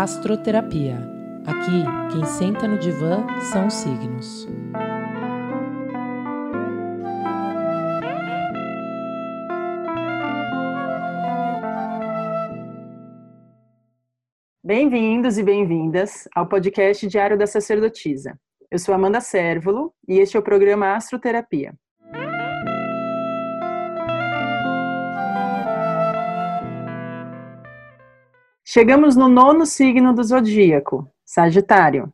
Astroterapia. Aqui, quem senta no divã são os signos. Bem-vindos e bem-vindas ao podcast Diário da Sacerdotisa. Eu sou Amanda Sérvulo e este é o programa Astroterapia. Chegamos no nono signo do zodíaco, Sagitário.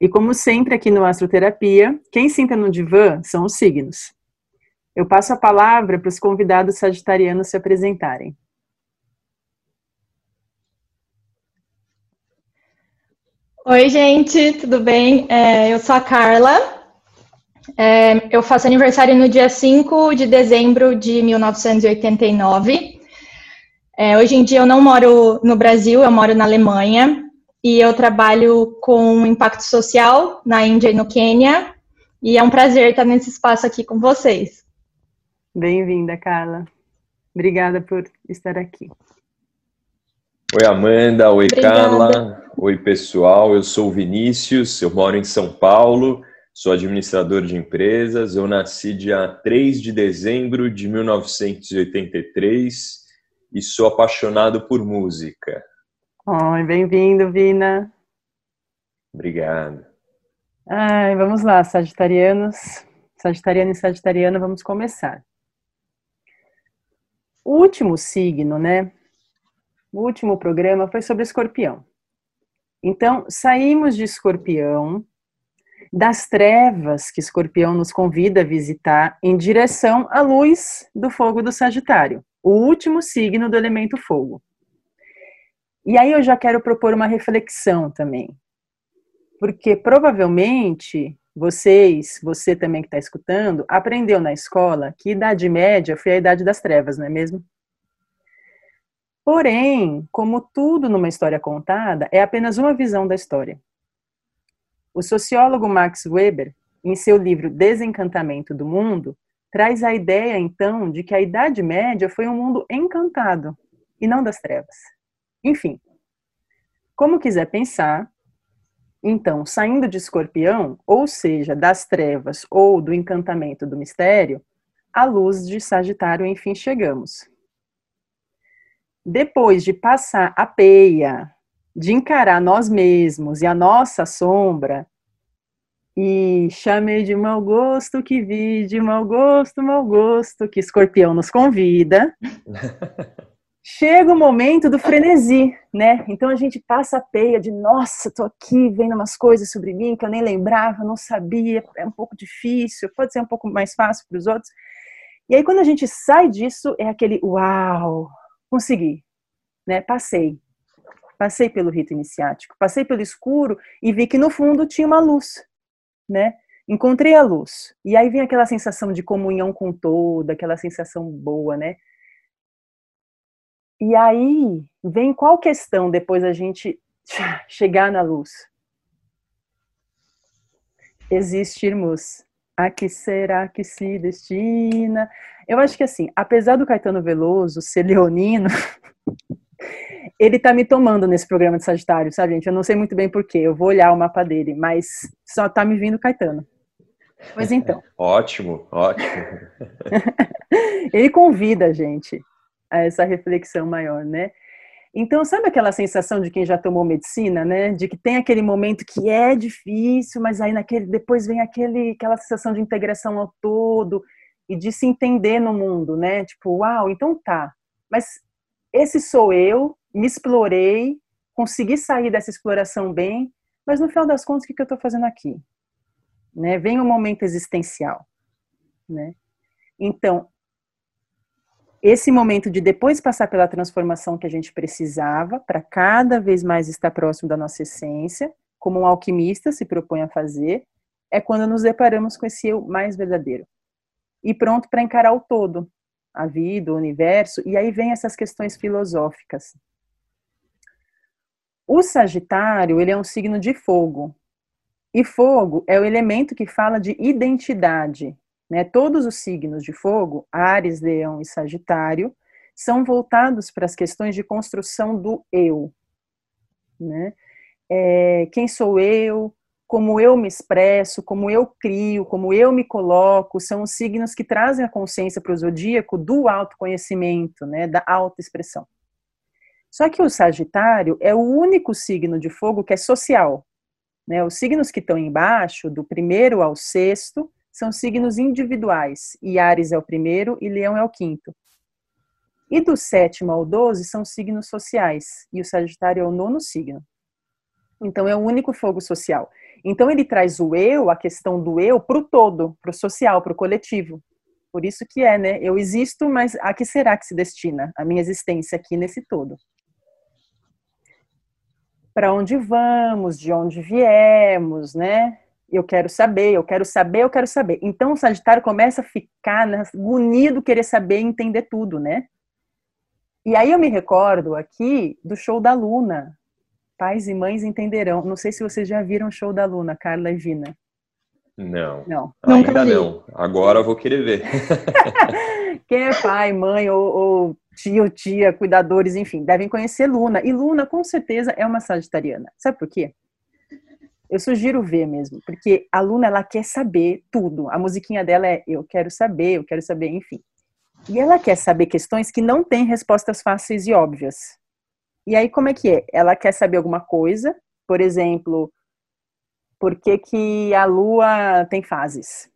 E como sempre aqui no Astroterapia, quem senta no divã são os signos. Eu passo a palavra para os convidados sagitarianos se apresentarem. Oi, gente, tudo bem? É, eu sou a Carla. É, eu faço aniversário no dia 5 de dezembro de 1989. É, hoje em dia eu não moro no Brasil, eu moro na Alemanha e eu trabalho com impacto social na Índia e no Quênia. E é um prazer estar nesse espaço aqui com vocês. Bem-vinda, Carla. Obrigada por estar aqui. Oi, Amanda. Oi, Obrigada. Carla. Oi, pessoal. Eu sou o Vinícius, eu moro em São Paulo, sou administrador de empresas. Eu nasci dia 3 de dezembro de 1983 e sou apaixonado por música. Oi, bem-vindo, Vina. Obrigado. Ai, vamos lá, sagitarianos, sagitariano e sagitariana, vamos começar. O último signo, né? O último programa foi sobre escorpião. Então, saímos de escorpião, das trevas que escorpião nos convida a visitar, em direção à luz do fogo do Sagitário o último signo do elemento fogo. E aí eu já quero propor uma reflexão também. Porque provavelmente vocês, você também que está escutando, aprendeu na escola que Idade Média foi a Idade das Trevas, não é mesmo? Porém, como tudo numa história contada, é apenas uma visão da história. O sociólogo Max Weber, em seu livro Desencantamento do Mundo, traz a ideia, então, de que a Idade Média foi um mundo encantado e não das trevas. Enfim, como quiser pensar, então, saindo de escorpião, ou seja, das trevas ou do encantamento do mistério, à luz de Sagitário, enfim, chegamos. Depois de passar a peia, de encarar nós mesmos e a nossa sombra, e chamei de mau gosto que vi, de mau gosto, mau gosto, que escorpião nos convida. Chega o momento do frenesi, né? Então a gente passa a peia de, nossa, tô aqui vendo umas coisas sobre mim que eu nem lembrava, não sabia, é um pouco difícil, pode ser um pouco mais fácil para os outros. E aí quando a gente sai disso, é aquele, uau, consegui, né? Passei. Passei pelo rito iniciático, passei pelo escuro e vi que no fundo tinha uma luz né? Encontrei a luz. E aí vem aquela sensação de comunhão com todo, aquela sensação boa, né? E aí vem qual questão depois a gente chegar na luz? Existirmos. A que será que se destina? Eu acho que assim, apesar do Caetano Veloso ser leonino, ele tá me tomando nesse programa de Sagitário, sabe, gente? Eu não sei muito bem porquê, eu vou olhar o mapa dele, mas só tá me vindo Caetano. Pois então. ótimo, ótimo. ele convida a gente a essa reflexão maior, né? Então, sabe aquela sensação de quem já tomou medicina, né? De que tem aquele momento que é difícil, mas aí naquele depois vem aquele aquela sensação de integração ao todo e de se entender no mundo, né? Tipo, uau, então tá. Mas esse sou eu, me explorei, consegui sair dessa exploração bem, mas no final das contas, o que, eu estou fazendo aqui? Né? Vem um momento existencial. Né? Então, esse momento de depois passar pela transformação que a gente precisava, para cada vez mais estar próximo da nossa essência, como um alquimista se propõe a fazer, é quando nos deparamos com esse eu mais verdadeiro. E pronto para encarar o todo, a vida, o universo, e aí vem essas questões filosóficas. O Sagitário, ele é um signo de fogo. E fogo é o elemento que fala de identidade. Né? Todos os signos de fogo, Ares, Leão e Sagitário, são voltados para as questões de construção do eu. né? É, quem sou eu, como eu me expresso, como eu crio, como eu me coloco, são os signos que trazem a consciência para o zodíaco do autoconhecimento, né, da autoexpressão. Só que o Sagitário é o único signo de fogo que é social. Né? Os signos que estão embaixo, do primeiro ao sexto, são signos individuais. E Ares é o primeiro e Leão é o quinto. E do sétimo ao doze são signos sociais. E o Sagitário é o nono signo. Então é o único fogo social. Então ele traz o eu, a questão do eu, para o todo, para o social, para o coletivo. Por isso que é, né? Eu existo, mas a que será que se destina a minha existência aqui nesse todo? Para onde vamos, de onde viemos, né? Eu quero saber, eu quero saber, eu quero saber. Então o Sagitário começa a ficar unido, querer saber e entender tudo, né? E aí eu me recordo aqui do show da Luna, pais e mães entenderão. Não sei se vocês já viram o show da Luna, Carla e Gina. Não. Não. Ainda não. Agora eu vou querer ver. Quem é pai, mãe ou, ou tio, tia, cuidadores, enfim, devem conhecer Luna. E Luna, com certeza, é uma sagitariana. Sabe por quê? Eu sugiro ver mesmo, porque a Luna, ela quer saber tudo. A musiquinha dela é eu quero saber, eu quero saber, enfim. E ela quer saber questões que não têm respostas fáceis e óbvias. E aí, como é que é? Ela quer saber alguma coisa, por exemplo, por que, que a Lua tem fases?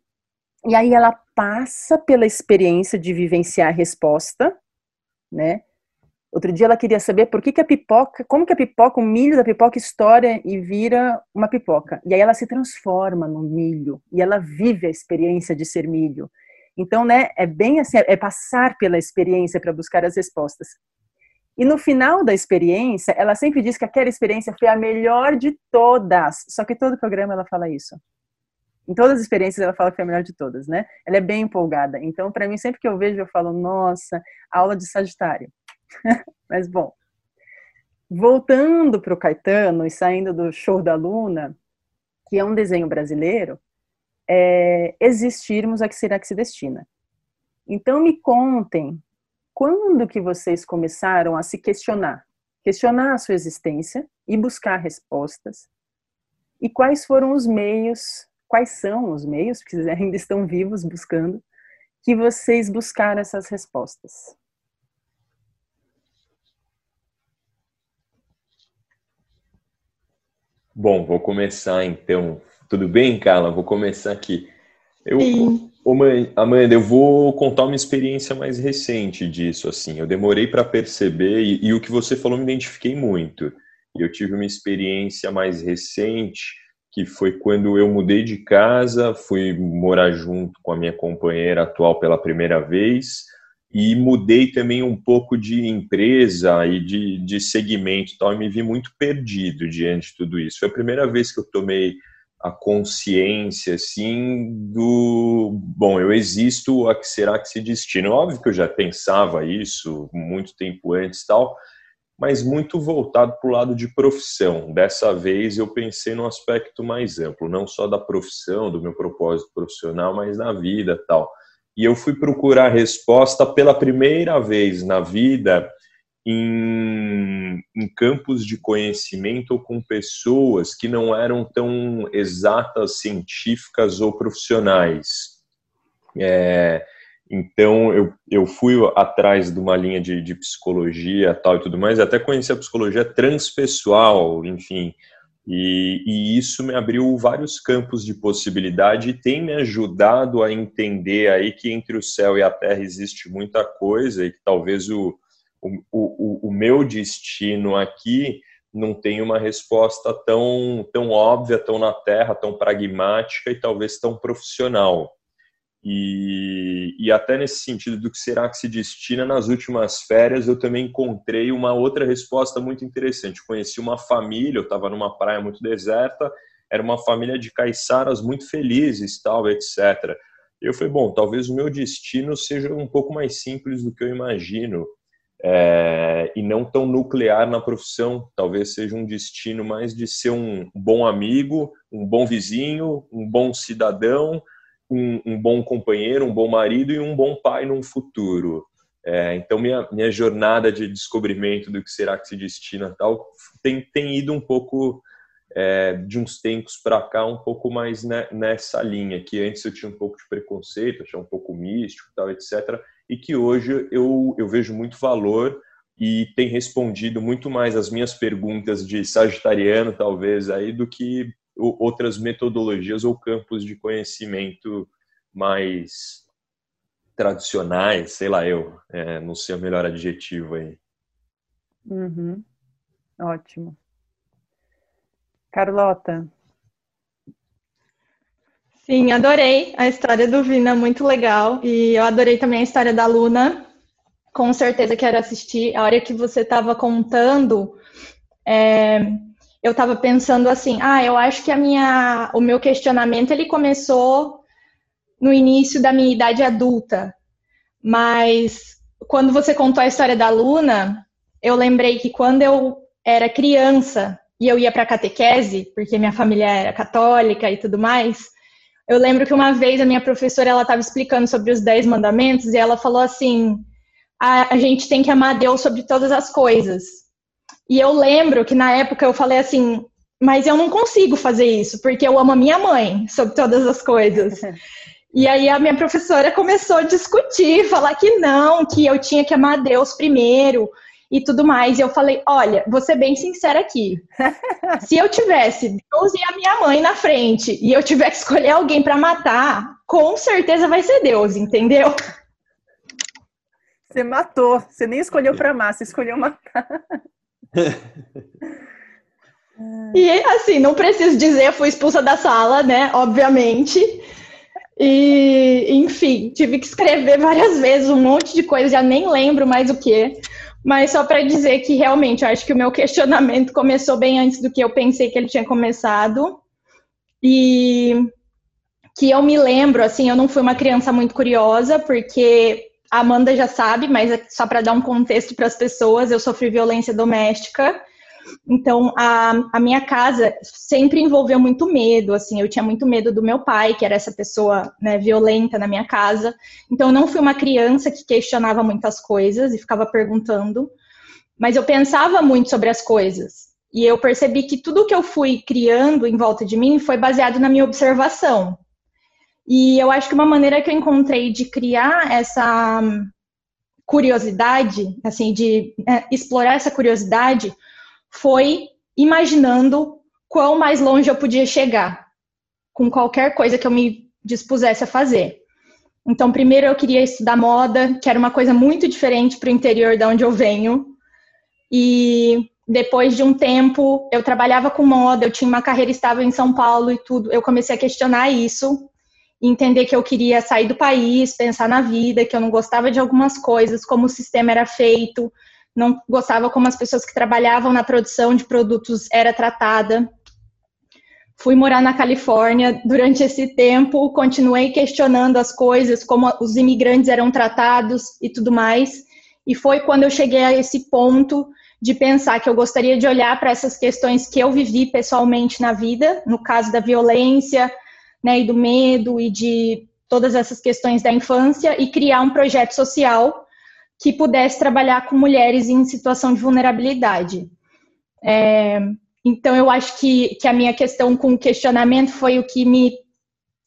E aí ela passa pela experiência de vivenciar a resposta, né? Outro dia ela queria saber por que, que a pipoca, como que a pipoca, o milho da pipoca estoura e vira uma pipoca. E aí ela se transforma no milho e ela vive a experiência de ser milho. Então, né, é bem assim, é passar pela experiência para buscar as respostas. E no final da experiência, ela sempre diz que aquela experiência foi a melhor de todas. Só que todo programa ela fala isso. Em todas as experiências ela fala que foi a melhor de todas, né? Ela é bem empolgada. Então, para mim, sempre que eu vejo, eu falo, nossa, aula de Sagitário. Mas, bom, voltando para o Caetano e saindo do show da Luna, que é um desenho brasileiro, é, existirmos a que será que se destina. Então, me contem quando que vocês começaram a se questionar? Questionar a sua existência e buscar respostas? E quais foram os meios, quais são os meios, porque ainda estão vivos buscando, que vocês buscaram essas respostas? Bom, vou começar então. Tudo bem, Carla? Vou começar aqui. Eu, Sim. Ô, mãe, Amanda, eu vou contar uma experiência mais recente disso, assim. Eu demorei para perceber e, e, o que você falou me identifiquei muito. E eu tive uma experiência mais recente, que foi quando eu mudei de casa, fui morar junto com a minha companheira atual pela primeira vez e mudei também um pouco de empresa e de, de segmento e tal, e me vi muito perdido diante de tudo isso. Foi a primeira vez que eu tomei a consciência, assim, do, bom, eu existo, a que será que se destina? Óbvio que eu já pensava isso muito tempo antes tal, mas muito voltado para o lado de profissão. Dessa vez eu pensei num aspecto mais amplo, não só da profissão, do meu propósito profissional, mas na vida tal. E eu fui procurar resposta pela primeira vez na vida em, em, campos de conhecimento ou com pessoas que não eram tão exatas, científicas ou profissionais. É, então, eu, eu fui atrás de uma linha de, de psicologia tal e tudo mais, até conheci a psicologia transpessoal, enfim, e, e, isso me abriu vários campos de possibilidade e tem me ajudado a entender aí que entre o céu e a terra existe muita coisa e que talvez o, o, o, o meu destino aqui não tem uma resposta tão, tão óbvia, tão na terra, tão pragmática e talvez tão profissional. E, e até nesse sentido do que será que se destina nas últimas férias, eu também encontrei uma outra resposta muito interessante. Conheci uma família, eu estava numa praia muito deserta, era uma família de caiçaras muito felizes, tal, etc. Eu falei, bom, talvez o meu destino seja um pouco mais simples do que eu imagino é, e não tão nuclear na profissão. Talvez seja um destino mais de ser um bom amigo, um bom vizinho, um bom cidadão, um, um bom companheiro, um bom marido e um bom pai num futuro. É, então, minha, minha jornada de descobrimento do que será que se destina tal tem, tem ido um pouco é, de uns tempos para cá, um pouco mais ne, nessa linha, que antes eu tinha um pouco de preconceito, achava um pouco místico, tal, etc., e que hoje eu, eu vejo muito valor e tem respondido muito mais as minhas perguntas de sagitariano, talvez, aí, do que outras metodologias ou campos de conhecimento mais tradicionais, sei lá eu, é, não sei o melhor adjetivo aí. Uhum. Ótimo. Carlota. Sim, adorei a história do Vina, muito legal. E eu adorei também a história da Luna. Com certeza quero assistir. A hora que você estava contando, é, eu estava pensando assim, ah, eu acho que a minha, o meu questionamento ele começou no início da minha idade adulta, mas quando você contou a história da Luna, eu lembrei que quando eu era criança e eu ia para catequese, porque minha família era católica e tudo mais, eu lembro que uma vez a minha professora ela estava explicando sobre os dez mandamentos e ela falou assim: a, a gente tem que amar Deus sobre todas as coisas. E eu lembro que na época eu falei assim, mas eu não consigo fazer isso, porque eu amo a minha mãe sobre todas as coisas. E aí a minha professora começou a discutir, falar que não, que eu tinha que amar Deus primeiro e tudo mais. E eu falei, olha, vou ser bem sincera aqui. Se eu tivesse Deus e a minha mãe na frente e eu tiver que escolher alguém para matar, com certeza vai ser Deus, entendeu? Você matou. Você nem escolheu para amar, você escolheu matar. E assim, não preciso dizer, fui expulsa da sala, né? Obviamente. E, enfim, tive que escrever várias vezes um monte de coisa, já nem lembro mais o que. Mas só para dizer que realmente eu acho que o meu questionamento começou bem antes do que eu pensei que ele tinha começado. E que eu me lembro, assim, eu não fui uma criança muito curiosa, porque a Amanda já sabe, mas é só para dar um contexto para as pessoas, eu sofri violência doméstica. Então, a, a minha casa sempre envolveu muito medo, assim, eu tinha muito medo do meu pai, que era essa pessoa né, violenta na minha casa. Então, eu não fui uma criança que questionava muitas coisas e ficava perguntando, mas eu pensava muito sobre as coisas. E eu percebi que tudo que eu fui criando em volta de mim foi baseado na minha observação. E eu acho que uma maneira que eu encontrei de criar essa curiosidade, assim, de é, explorar essa curiosidade, foi imaginando quão mais longe eu podia chegar com qualquer coisa que eu me dispusesse a fazer. Então, primeiro eu queria estudar moda, que era uma coisa muito diferente para o interior de onde eu venho. E depois de um tempo, eu trabalhava com moda, eu tinha uma carreira estável em São Paulo e tudo. Eu comecei a questionar isso entender que eu queria sair do país, pensar na vida, que eu não gostava de algumas coisas, como o sistema era feito, não gostava como as pessoas que trabalhavam na produção de produtos era tratada. Fui morar na Califórnia durante esse tempo, continuei questionando as coisas, como os imigrantes eram tratados e tudo mais. E foi quando eu cheguei a esse ponto de pensar que eu gostaria de olhar para essas questões que eu vivi pessoalmente na vida, no caso da violência, né, e do medo e de todas essas questões da infância e criar um projeto social que pudesse trabalhar com mulheres em situação de vulnerabilidade. É, então, eu acho que, que a minha questão com o questionamento foi o que me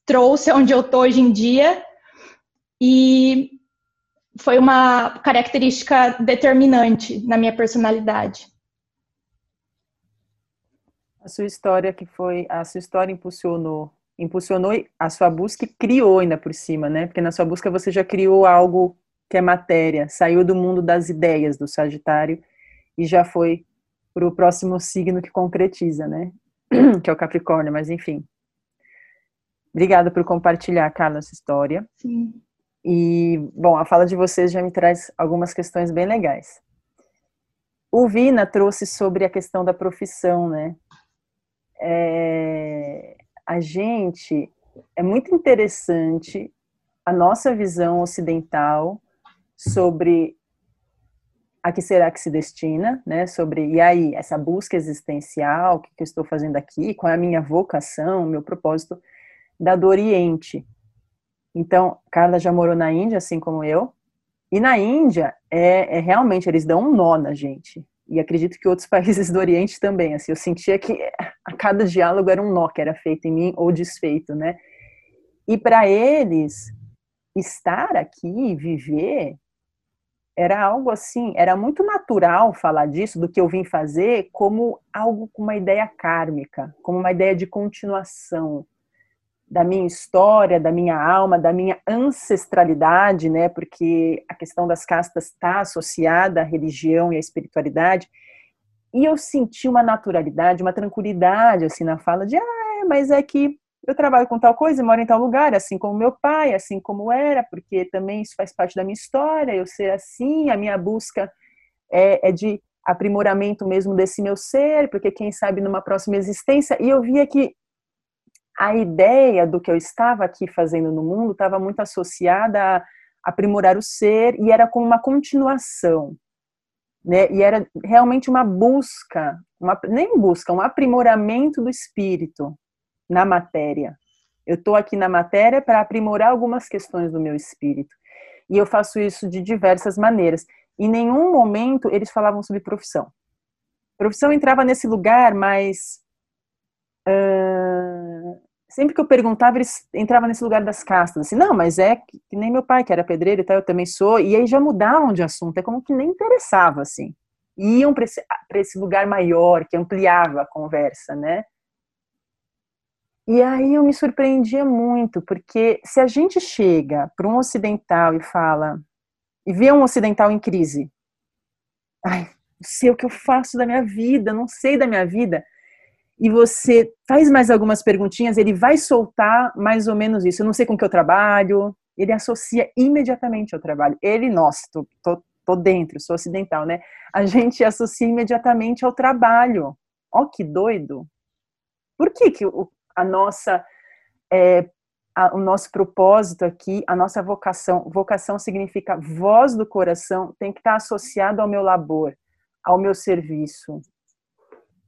trouxe onde eu estou hoje em dia e foi uma característica determinante na minha personalidade. A sua história que foi, a sua história impulsionou impulsionou a sua busca e criou ainda por cima, né? Porque na sua busca você já criou algo que é matéria, saiu do mundo das ideias do Sagitário e já foi para o próximo signo que concretiza, né? que é o Capricórnio, mas enfim. Obrigada por compartilhar, Carla, essa história. Sim. E, bom, a fala de vocês já me traz algumas questões bem legais. O Vina trouxe sobre a questão da profissão, né? É, a gente é muito interessante a nossa visão ocidental sobre a que será que se destina, né? Sobre e aí essa busca existencial, o que, que eu estou fazendo aqui, qual é a minha vocação, meu propósito da do Oriente. Então, Carla já morou na Índia, assim como eu, E na Índia, é, é, realmente, eles dão um nó na gente. E acredito que outros países do Oriente também. Assim, eu sentia que a cada diálogo era um nó que era feito em mim ou desfeito, né? E para eles, estar aqui, viver, era algo assim, era muito natural falar disso, do que eu vim fazer, como algo com uma ideia kármica, como uma ideia de continuação, da minha história, da minha alma, da minha ancestralidade, né? Porque a questão das castas está associada à religião e à espiritualidade. E eu senti uma naturalidade, uma tranquilidade assim na fala de, ah, mas é que eu trabalho com tal coisa, moro em tal lugar, assim como meu pai, assim como era, porque também isso faz parte da minha história, eu ser assim, a minha busca é, é de aprimoramento mesmo desse meu ser, porque quem sabe numa próxima existência. E eu via que a ideia do que eu estava aqui fazendo no mundo estava muito associada a aprimorar o ser e era como uma continuação, né? E era realmente uma busca, uma, nem busca, um aprimoramento do espírito na matéria. Eu estou aqui na matéria para aprimorar algumas questões do meu espírito. E eu faço isso de diversas maneiras. Em nenhum momento eles falavam sobre profissão. Profissão entrava nesse lugar, mas uh, sempre que eu perguntava, eles entravam nesse lugar das castas, assim, não, mas é que, que nem meu pai, que era pedreiro e tal, eu também sou, e aí já mudavam de assunto, é como que nem interessava, assim. Iam para esse, esse lugar maior, que ampliava a conversa, né? E aí eu me surpreendia muito, porque se a gente chega para um ocidental e fala, e vê um ocidental em crise, ai, não sei o que eu faço da minha vida, não sei da minha vida, e você faz mais algumas perguntinhas, ele vai soltar mais ou menos isso. Eu não sei com que eu trabalho, ele associa imediatamente ao trabalho. Ele, nossa, tô, tô, tô dentro, sou ocidental, né? A gente associa imediatamente ao trabalho. Ó, que doido! Por que, que a nossa, é, a, o nosso propósito aqui, a nossa vocação, vocação significa voz do coração, tem que estar associado ao meu labor, ao meu serviço.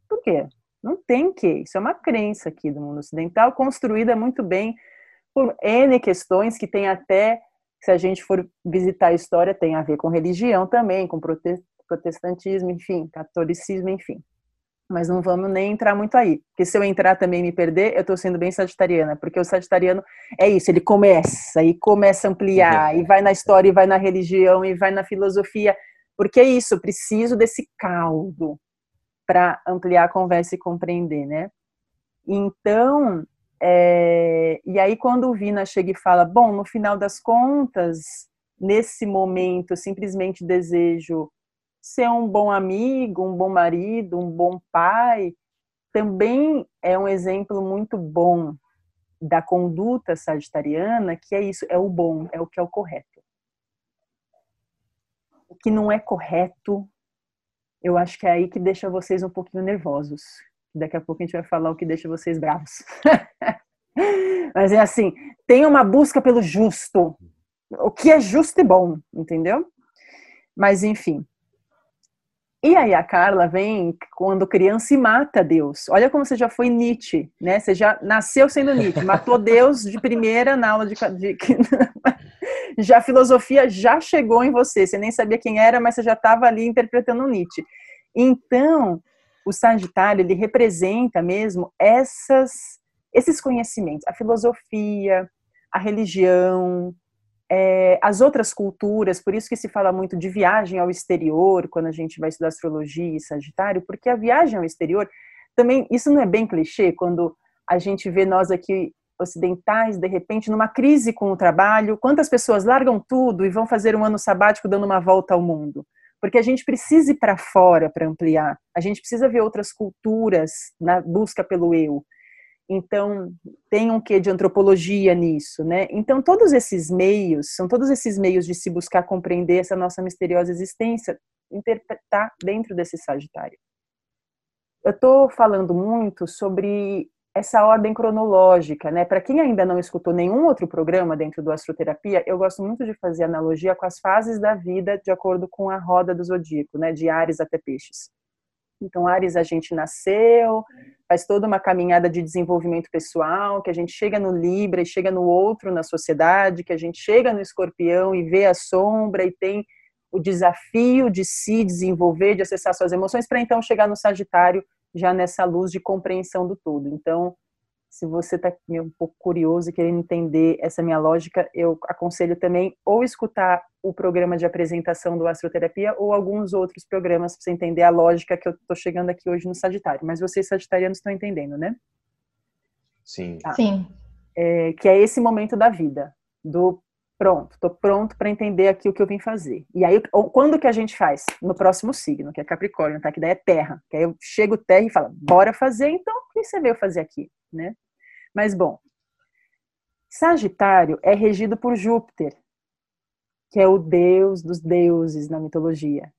Por quê? Não tem que. Isso é uma crença aqui do mundo ocidental, construída muito bem por N questões que tem até, se a gente for visitar a história, tem a ver com religião também, com protestantismo, enfim, catolicismo, enfim. Mas não vamos nem entrar muito aí, porque se eu entrar também e me perder, eu estou sendo bem sagitariana, porque o sagitariano é isso, ele começa, e começa a ampliar, e vai na história, e vai na religião, e vai na filosofia, porque é isso, eu preciso desse caldo, para ampliar a conversa e compreender, né? Então, é, e aí quando o Vina chega e fala, bom, no final das contas, nesse momento, eu simplesmente desejo ser um bom amigo, um bom marido, um bom pai, também é um exemplo muito bom da conduta sagitariana, que é isso, é o bom, é o que é o correto. O que não é correto eu acho que é aí que deixa vocês um pouquinho nervosos. Daqui a pouco a gente vai falar o que deixa vocês bravos. Mas é assim, tem uma busca pelo justo. O que é justo e bom, entendeu? Mas enfim. E aí a Carla vem quando criança e mata Deus. Olha como você já foi Nietzsche, né? Você já nasceu sendo Nietzsche, matou Deus de primeira na aula de, de já a filosofia já chegou em você. Você nem sabia quem era, mas você já estava ali interpretando Nietzsche. Então, o Sagitário ele representa mesmo essas, esses conhecimentos, a filosofia, a religião, é, as outras culturas. Por isso que se fala muito de viagem ao exterior quando a gente vai estudar astrologia e Sagitário, porque a viagem ao exterior também isso não é bem clichê quando a gente vê nós aqui ocidentais, de repente, numa crise com o trabalho, quantas pessoas largam tudo e vão fazer um ano sabático dando uma volta ao mundo? Porque a gente precisa ir para fora para ampliar, a gente precisa ver outras culturas na busca pelo eu. Então, tem um quê de antropologia nisso, né? Então, todos esses meios, são todos esses meios de se buscar compreender essa nossa misteriosa existência, interpretar dentro desse Sagitário. Eu estou falando muito sobre essa ordem cronológica, né? Para quem ainda não escutou nenhum outro programa dentro do astroterapia, eu gosto muito de fazer analogia com as fases da vida de acordo com a roda do zodíaco, né? De Ares até Peixes. Então, Ares, a gente nasceu, faz toda uma caminhada de desenvolvimento pessoal, que a gente chega no Libra e chega no outro na sociedade, que a gente chega no Escorpião e vê a sombra e tem o desafio de se desenvolver, de acessar suas emoções, para então chegar no Sagitário já nessa luz de compreensão do todo. Então, se você está um pouco curioso e querendo entender essa minha lógica, eu aconselho também ou escutar o programa de apresentação do Astroterapia ou alguns outros programas para você entender a lógica que eu estou chegando aqui hoje no Sagitário. Mas vocês sagitarianos estão entendendo, né? Sim. Tá. Sim. É, que é esse momento da vida, do pronto, estou pronto para entender aqui o que eu vim fazer. E aí, quando que a gente faz? No próximo signo, que é Capricórnio, tá? Que daí é terra. Que aí eu chego terra e falo, bora fazer, então o que você veio fazer aqui, né? Mas, bom, Sagitário é regido por Júpiter, que é o deus dos deuses na mitologia.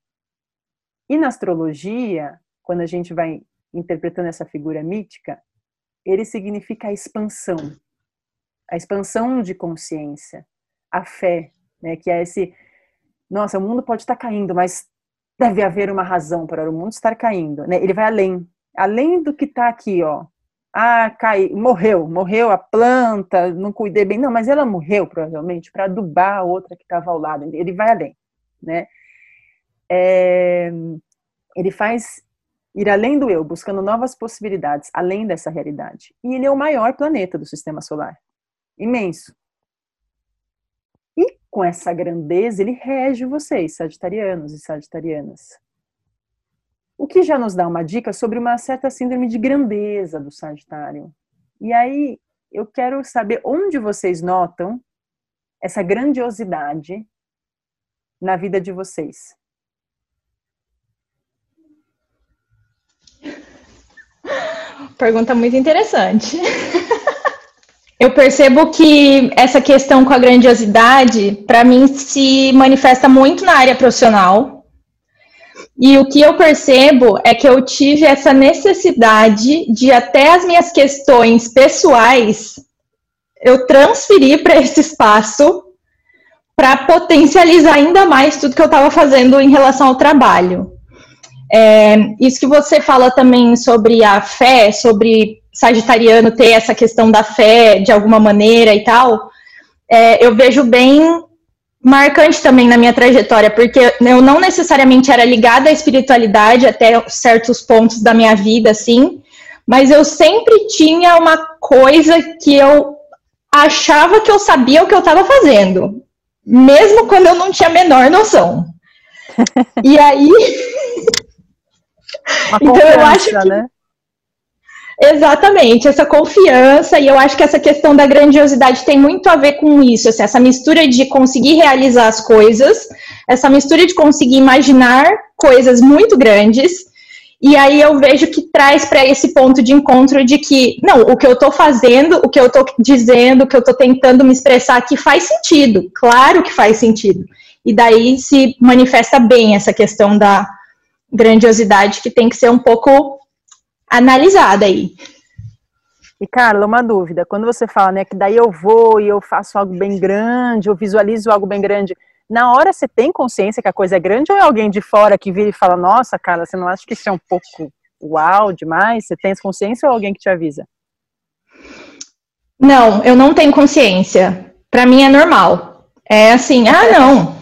E na astrologia, quando a gente vai interpretando essa figura mítica, ele significa a expansão, a expansão de consciência, a fé, né, que é esse, nossa, o mundo pode estar caindo, mas deve haver uma razão para o mundo estar caindo, né? Ele vai além, além do que está aqui, ó. Ah, cai, morreu, morreu a planta, não cuidei bem, não, mas ela morreu provavelmente para adubar a outra que estava ao lado. Ele vai além, né? É, ele faz ir além do eu, buscando novas possibilidades, além dessa realidade. E ele é o maior planeta do sistema solar, imenso com essa grandeza, ele rege vocês, sagitarianos e sagitarianas. O que já nos dá uma dica sobre uma certa síndrome de grandeza do Sagitário. E aí, eu quero saber onde vocês notam essa grandiosidade na vida de vocês. Pergunta muito interessante. Eu percebo que essa questão com a grandiosidade, para mim, se manifesta muito na área profissional. E o que eu percebo é que eu tive essa necessidade de até as minhas questões pessoais eu transferir para esse espaço para potencializar ainda mais tudo que eu estava fazendo em relação ao trabalho. É, isso que você fala também sobre a fé, sobre sagitariano ter essa questão da fé de alguma maneira e tal, é, eu vejo bem marcante também na minha trajetória, porque eu não necessariamente era ligada à espiritualidade até certos pontos da minha vida, assim, mas eu sempre tinha uma coisa que eu achava que eu sabia o que eu estava fazendo, mesmo quando eu não tinha a menor noção. e aí. então eu acho que. Né? Exatamente, essa confiança, e eu acho que essa questão da grandiosidade tem muito a ver com isso, assim, essa mistura de conseguir realizar as coisas, essa mistura de conseguir imaginar coisas muito grandes, e aí eu vejo que traz para esse ponto de encontro de que, não, o que eu estou fazendo, o que eu estou dizendo, o que eu estou tentando me expressar aqui faz sentido, claro que faz sentido. E daí se manifesta bem essa questão da grandiosidade que tem que ser um pouco analisada aí. E Carla, uma dúvida, quando você fala, né, que daí eu vou e eu faço algo bem grande, eu visualizo algo bem grande, na hora você tem consciência que a coisa é grande ou é alguém de fora que vira e fala, nossa, Carla, você não acha que isso é um pouco uau demais? Você tem consciência ou alguém que te avisa? Não, eu não tenho consciência. Para mim é normal. É assim, ah, não,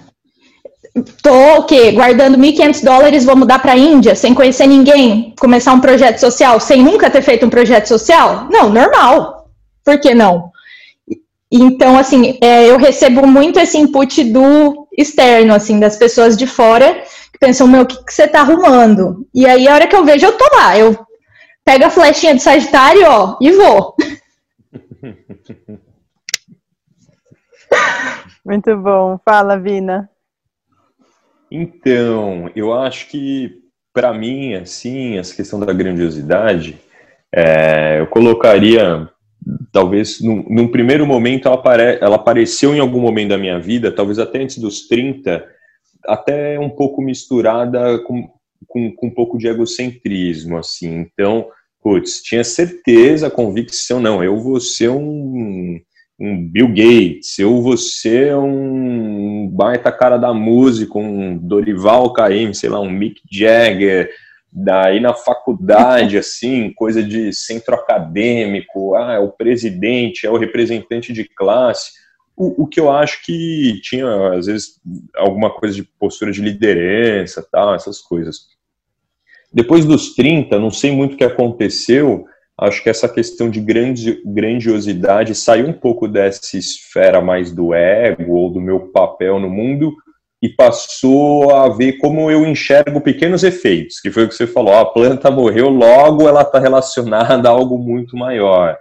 tô o quê? Guardando 1.500 dólares, vou mudar para a Índia sem conhecer ninguém, começar um projeto social sem nunca ter feito um projeto social? Não, normal. Por que não? Então, assim, é, eu recebo muito esse input do externo, assim, das pessoas de fora, que pensam, meu, o que, que você tá arrumando? E aí, a hora que eu vejo, eu tô lá, eu pego a flechinha de Sagitário, ó, e vou. Muito bom. Fala, Vina. Então, eu acho que, para mim, assim, essa questão da grandiosidade, é, eu colocaria, talvez, num, num primeiro momento, ela, apare, ela apareceu em algum momento da minha vida, talvez até antes dos 30, até um pouco misturada com, com, com um pouco de egocentrismo, assim. Então, putz, tinha certeza, convicção, não, eu vou ser um um Bill Gates, eu vou ser um baita cara da música, um Dorival Caymmi, sei lá, um Mick Jagger, Daí na faculdade, assim, coisa de centro acadêmico, ah, é o presidente, é o representante de classe. O, o, que eu acho que tinha, às vezes, alguma coisa de postura de liderança, tal, essas coisas. Depois dos 30, não sei muito o que aconteceu, acho que essa questão de grandiosidade saiu um pouco dessa esfera mais do ego ou do meu papel no mundo e passou a ver como eu enxergo pequenos efeitos, que foi o que você falou, a planta morreu, logo ela está relacionada a algo muito maior.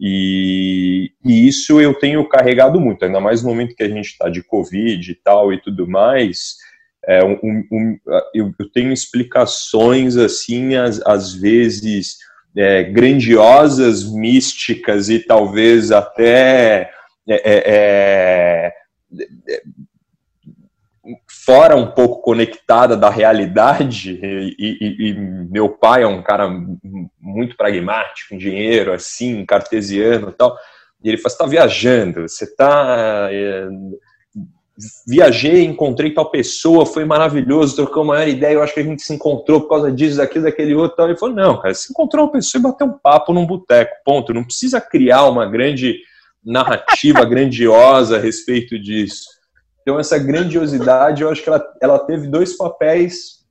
E, e, isso eu tenho carregado muito, ainda mais no momento que a gente está de Covid e tal e tudo mais. É, um, um, eu, eu, tenho explicações, assim, às, às vezes é, grandiosas, místicas e talvez até. É, é, é fora um pouco conectada da realidade e, e, e, meu pai é um cara muito pragmático, dinheiro assim, cartesiano e tal, e ele fala, você está viajando, você está... Viajei, encontrei tal pessoa, foi maravilhoso, trocou uma ideia, eu acho que a gente se encontrou por causa disso, daquilo, daquele outro, tal. ele falou, não, cara, você encontrou uma pessoa e bateu um papo num boteco, ponto, não precisa criar uma grande narrativa grandiosa a respeito disso então, essa grandiosidade, eu acho que ela, ela teve dois papéis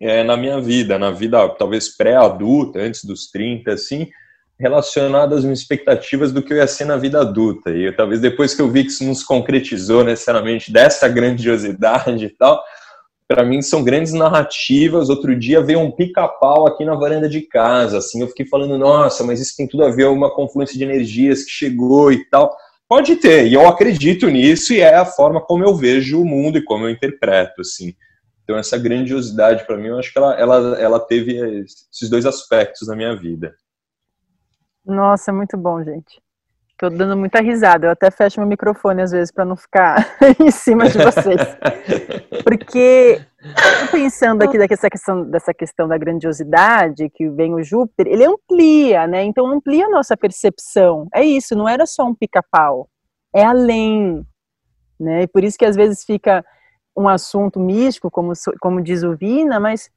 é, na minha vida, na vida talvez pré-adulta, antes dos 30, assim, relacionadas às minhas expectativas do que eu ia ser na vida adulta. E eu, talvez depois que eu vi que isso não se concretizou necessariamente dessa grandiosidade e tal, para mim são grandes narrativas. Outro dia veio um pica-pau aqui na varanda de casa, assim, eu fiquei falando, nossa, mas isso tem tudo a ver com uma confluência de energias que chegou e tal. Pode ter, e eu acredito nisso, e é a forma como eu vejo o mundo e como eu interpreto, assim. Então, essa grandiosidade, para mim, eu acho que ela, ela, ela teve esses dois aspectos na minha vida. Nossa, muito bom, gente. Tô dando muita risada. Eu até fecho meu microfone às vezes para não ficar em cima de vocês. Porque pensando aqui dessa questão, dessa questão da grandiosidade que vem o Júpiter, ele amplia, né? Então amplia a nossa percepção. É isso, não era só um pica-pau, é além, né? E por isso que às vezes fica um assunto místico, como, como diz o Vina, mas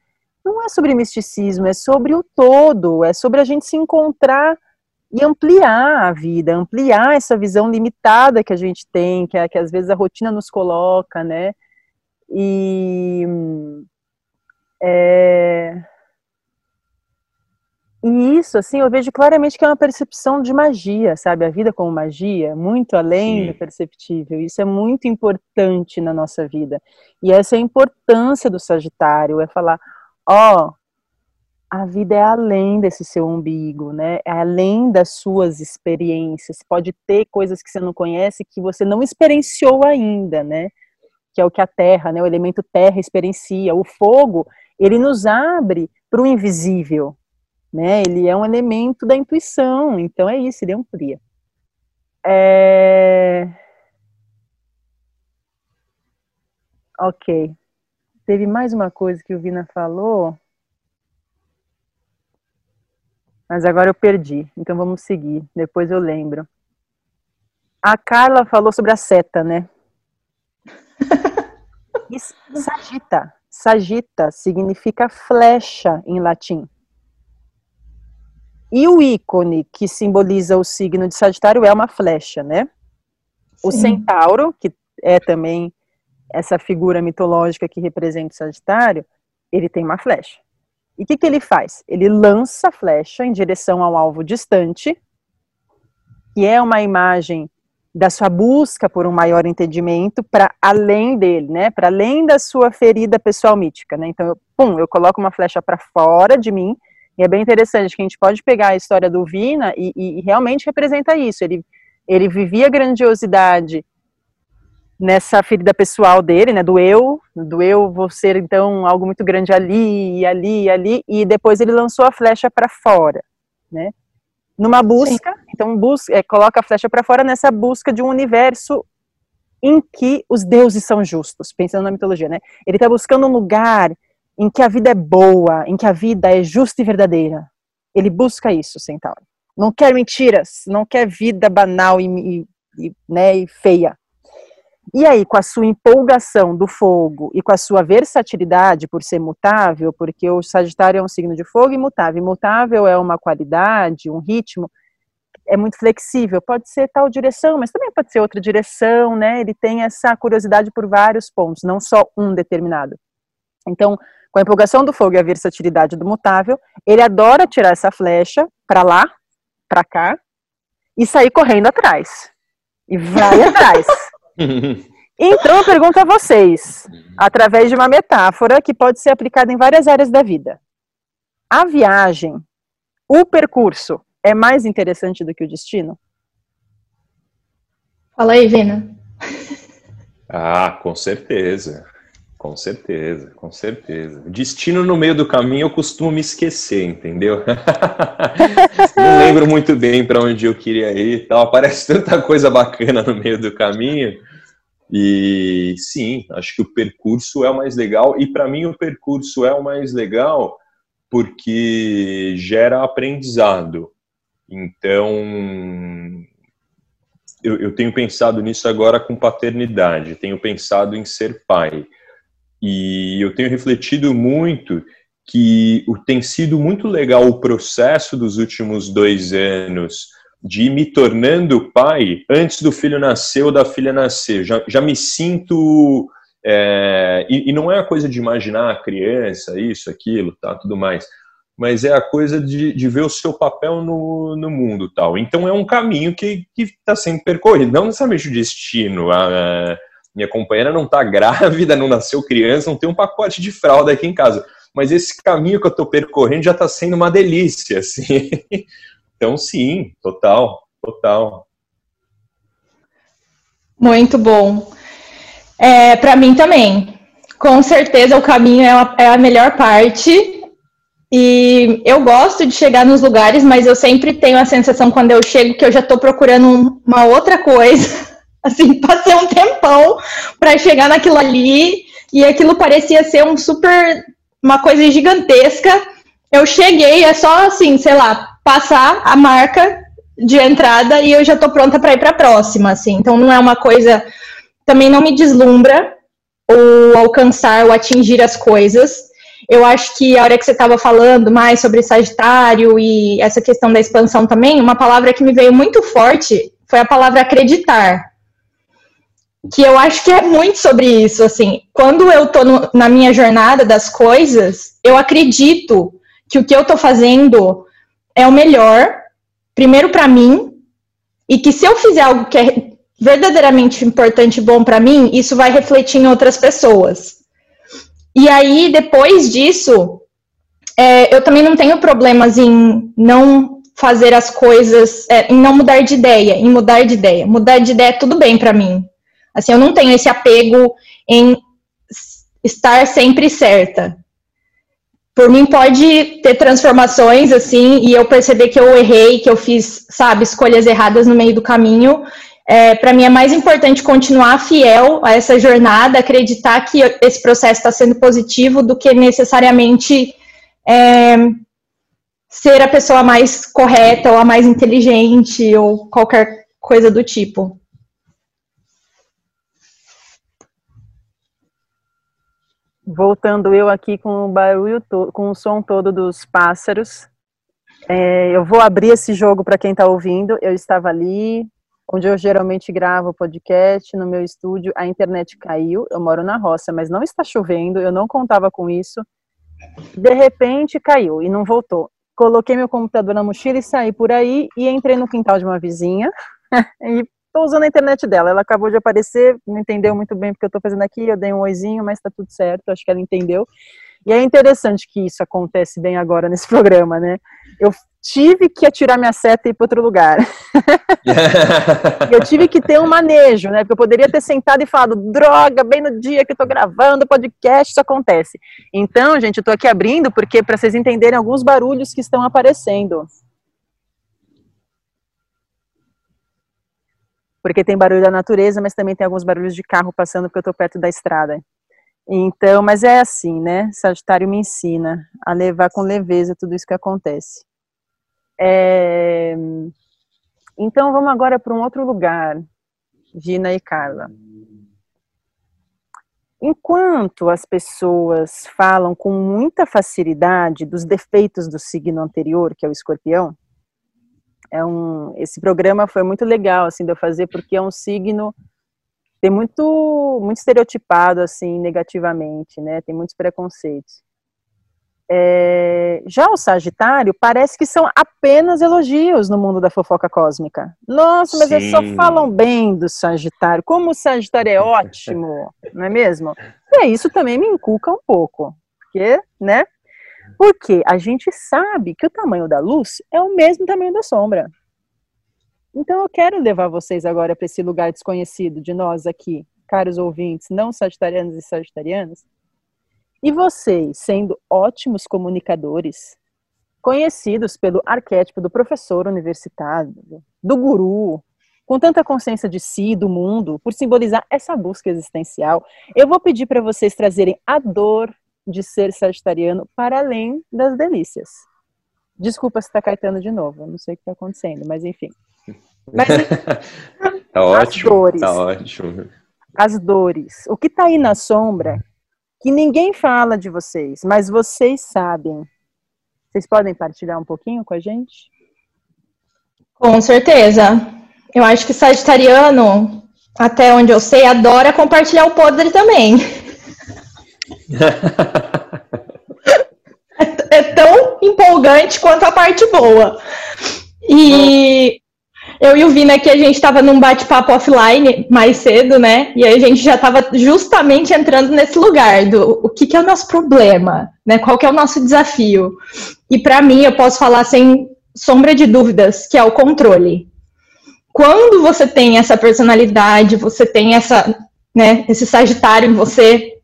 não é sobre misticismo, é sobre o todo, é sobre a gente se encontrar e ampliar a vida, ampliar essa visão limitada que a gente tem, que, é, que às vezes a rotina nos coloca, né? E é, e isso, assim, eu vejo claramente que é uma percepção de magia, sabe? A vida como magia, muito além Sim. do perceptível. Isso é muito importante na nossa vida. E essa é a importância do Sagitário, é falar, ó, oh, a vida é além desse seu umbigo, né? É além das suas experiências. Pode ter coisas que você não conhece que você não experienciou ainda, né? Que é o que a terra, né? O elemento terra experiencia. O fogo, ele nos abre para o invisível, né? Ele é um elemento da intuição, então é isso, ele amplia. É... Ok. Teve mais uma coisa que o Vina falou. Mas agora eu perdi, então vamos seguir. Depois eu lembro. A Carla falou sobre a seta, né? Sagita. Sagita significa flecha em latim. E o ícone que simboliza o signo de Sagitário é uma flecha, né? O centauro, que é também essa figura mitológica que representa o Sagitário, ele tem uma flecha. E o que, que ele faz? Ele lança a flecha em direção ao alvo distante, que é uma imagem da sua busca por um maior entendimento para além dele, né? Para além da sua ferida pessoal mítica, né? Então, eu, pum, eu coloco uma flecha para fora de mim e é bem interessante que a gente pode pegar a história do Vina e, e, e realmente representa isso. Ele, ele vivia grandiosidade nessa ferida pessoal dele, né, do eu, do eu vou ser então algo muito grande ali ali ali, e depois ele lançou a flecha para fora, né? Numa busca, Sim. então busca, é, coloca a flecha para fora nessa busca de um universo em que os deuses são justos, pensando na mitologia, né? Ele está buscando um lugar em que a vida é boa, em que a vida é justa e verdadeira. Ele busca isso, Centauro. Não quer mentiras, não quer vida banal e, e, e, né, e feia. E aí, com a sua empolgação do fogo e com a sua versatilidade por ser mutável, porque o Sagitário é um signo de fogo e mutável. Imutável é uma qualidade, um ritmo, é muito flexível. Pode ser tal direção, mas também pode ser outra direção, né? Ele tem essa curiosidade por vários pontos, não só um determinado. Então, com a empolgação do fogo e a versatilidade do mutável, ele adora tirar essa flecha para lá, para cá e sair correndo atrás. E vai atrás. Então, eu pergunto a vocês, através de uma metáfora que pode ser aplicada em várias áreas da vida. A viagem, o percurso, é mais interessante do que o destino? Fala aí, Vina. Ah, com certeza. Com certeza, com certeza. Destino no meio do caminho eu costumo me esquecer, entendeu? Não lembro muito bem para onde eu queria ir e tal. Aparece tanta coisa bacana no meio do caminho. E sim, acho que o percurso é o mais legal. E para mim, o percurso é o mais legal porque gera aprendizado. Então, eu, eu tenho pensado nisso agora com paternidade, tenho pensado em ser pai e eu tenho refletido muito que tem sido muito legal o processo dos últimos dois anos de ir me tornando pai antes do filho nascer ou da filha nascer. Já, já me sinto. É, e, e, não é a coisa de imaginar a criança, isso, aquilo, tá, tudo mais, mas é a coisa de, de ver o seu papel no, no mundo, tal. Então é um caminho que está sendo percorrido, não necessariamente o destino. A, minha companheira não está grávida, não nasceu criança, não tem um pacote de fralda aqui em casa. Mas esse caminho que eu estou percorrendo já está sendo uma delícia, assim. Então, sim, total, total. Muito bom. É, Para mim também. Com certeza o caminho é, uma, é a melhor parte. E eu gosto de chegar nos lugares, mas eu sempre tenho a sensação quando eu chego que eu já estou procurando uma outra coisa Assim, passei um tempão para chegar naquilo ali e aquilo parecia ser um super uma coisa gigantesca. Eu cheguei, é só assim, sei lá, passar a marca de entrada e eu já tô pronta para ir para a próxima, assim. Então não é uma coisa também não me deslumbra o alcançar ou atingir as coisas. Eu acho que a hora que você estava falando mais sobre Sagitário e essa questão da expansão também, uma palavra que me veio muito forte foi a palavra acreditar que eu acho que é muito sobre isso, assim, quando eu tô no, na minha jornada das coisas, eu acredito que o que eu tô fazendo é o melhor, primeiro para mim, e que se eu fizer algo que é verdadeiramente importante e bom para mim, isso vai refletir em outras pessoas. E aí, depois disso, é, eu também não tenho problemas em não fazer as coisas, é, em não mudar de ideia, em mudar de ideia. Mudar de ideia é tudo bem para mim. Assim, eu não tenho esse apego em estar sempre certa. Por mim pode ter transformações assim e eu perceber que eu errei, que eu fiz, sabe, escolhas erradas no meio do caminho. É, para mim é mais importante continuar fiel a essa jornada, acreditar que esse processo está sendo positivo do que necessariamente é, ser a pessoa mais correta ou a mais inteligente ou qualquer coisa do tipo. Voltando eu aqui com o barulho com o som todo dos pássaros. É, eu vou abrir esse jogo para quem está ouvindo. Eu estava ali, onde eu geralmente gravo podcast, no meu estúdio. A internet caiu. Eu moro na roça, mas não está chovendo. Eu não contava com isso. De repente caiu e não voltou. Coloquei meu computador na mochila e saí por aí e entrei no quintal de uma vizinha e Estou usando a internet dela. Ela acabou de aparecer, não entendeu muito bem porque eu estou fazendo aqui. Eu dei um oizinho, mas está tudo certo. Acho que ela entendeu. E é interessante que isso acontece bem agora nesse programa, né? Eu tive que atirar minha seta e ir para outro lugar. eu tive que ter um manejo, né? Porque eu poderia ter sentado e falado, droga, bem no dia que eu estou gravando o podcast, isso acontece. Então, gente, eu estou aqui abrindo porque para vocês entenderem alguns barulhos que estão aparecendo. Porque tem barulho da natureza, mas também tem alguns barulhos de carro passando porque eu estou perto da estrada. Então, mas é assim, né? Sagitário me ensina a levar com leveza tudo isso que acontece. É... Então, vamos agora para um outro lugar, Gina e Carla. enquanto as pessoas falam com muita facilidade dos defeitos do signo anterior, que é o escorpião, é um, esse programa foi muito legal assim de eu fazer porque é um signo tem muito muito estereotipado assim negativamente, né? Tem muitos preconceitos. É, já o Sagitário parece que são apenas elogios no mundo da fofoca cósmica. Nossa, mas eles só falam bem do Sagitário. Como o Sagitário é ótimo, não é mesmo? E isso também me inculca um pouco, porque, né? Porque a gente sabe que o tamanho da luz é o mesmo tamanho da sombra. Então eu quero levar vocês agora para esse lugar desconhecido de nós aqui, caros ouvintes, não sagitarianos e sagitarianas, e vocês, sendo ótimos comunicadores, conhecidos pelo arquétipo do professor universitário, do guru, com tanta consciência de si, do mundo, por simbolizar essa busca existencial, eu vou pedir para vocês trazerem a dor de ser sagitariano para além das delícias. Desculpa se está Caetano de novo, não sei o que está acontecendo, mas enfim. Mas, tá ótimo, dores, tá ótimo. As dores. O que está aí na sombra que ninguém fala de vocês, mas vocês sabem. Vocês podem partilhar um pouquinho com a gente? Com certeza. Eu acho que Sagitariano, até onde eu sei, adora compartilhar o podre também. É, é tão empolgante quanto a parte boa. E eu e o Vina aqui, a gente estava num bate-papo offline mais cedo, né? E a gente já estava justamente entrando nesse lugar do o que, que é o nosso problema, né? Qual que é o nosso desafio? E para mim, eu posso falar sem sombra de dúvidas, que é o controle. Quando você tem essa personalidade, você tem essa, né, esse sagitário em você,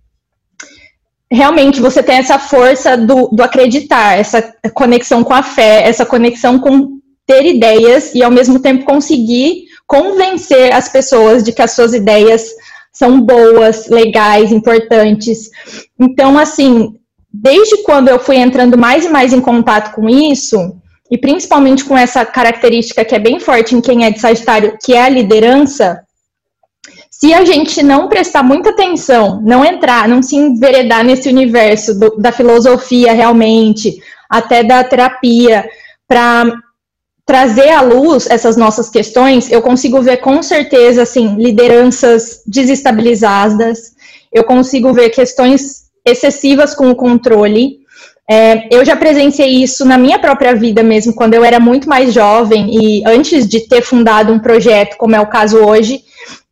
realmente você tem essa força do, do acreditar, essa conexão com a fé, essa conexão com ter ideias e ao mesmo tempo conseguir convencer as pessoas de que as suas ideias são boas, legais, importantes. Então, assim, desde quando eu fui entrando mais e mais em contato com isso, e principalmente com essa característica que é bem forte em quem é de Sagitário, que é a liderança, se a gente não prestar muita atenção, não entrar, não se enveredar nesse universo do, da filosofia realmente, até da terapia, para trazer à luz essas nossas questões, eu consigo ver com certeza, assim, lideranças desestabilizadas, eu consigo ver questões excessivas com o controle. É, eu já presenciei isso na minha própria vida mesmo, quando eu era muito mais jovem e antes de ter fundado um projeto, como é o caso hoje,